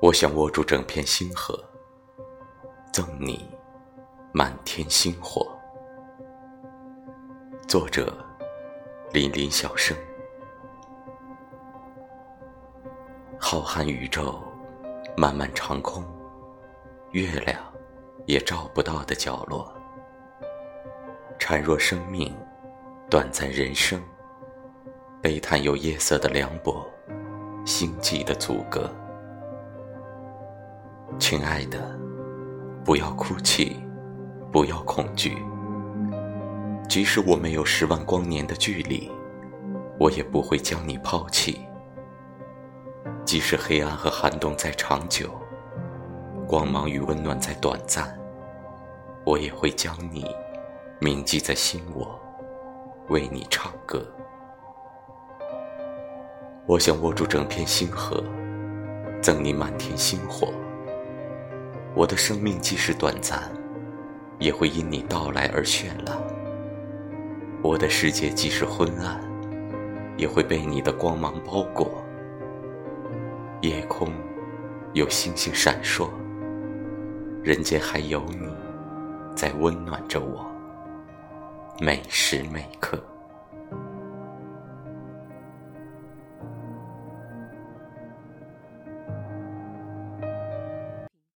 我想握住整片星河，赠你满天星火。作者：林林小生。浩瀚宇宙，漫漫长空，月亮也照不到的角落，孱弱生命，短暂人生，悲叹有夜色的凉薄，星际的阻隔。亲爱的，不要哭泣，不要恐惧。即使我没有十万光年的距离，我也不会将你抛弃。即使黑暗和寒冬再长久，光芒与温暖再短暂，我也会将你铭记在心窝，为你唱歌。我想握住整片星河，赠你满天星火。我的生命即使短暂，也会因你到来而绚烂。我的世界即使昏暗，也会被你的光芒包裹。夜空有星星闪烁，人间还有你在温暖着我，每时每刻。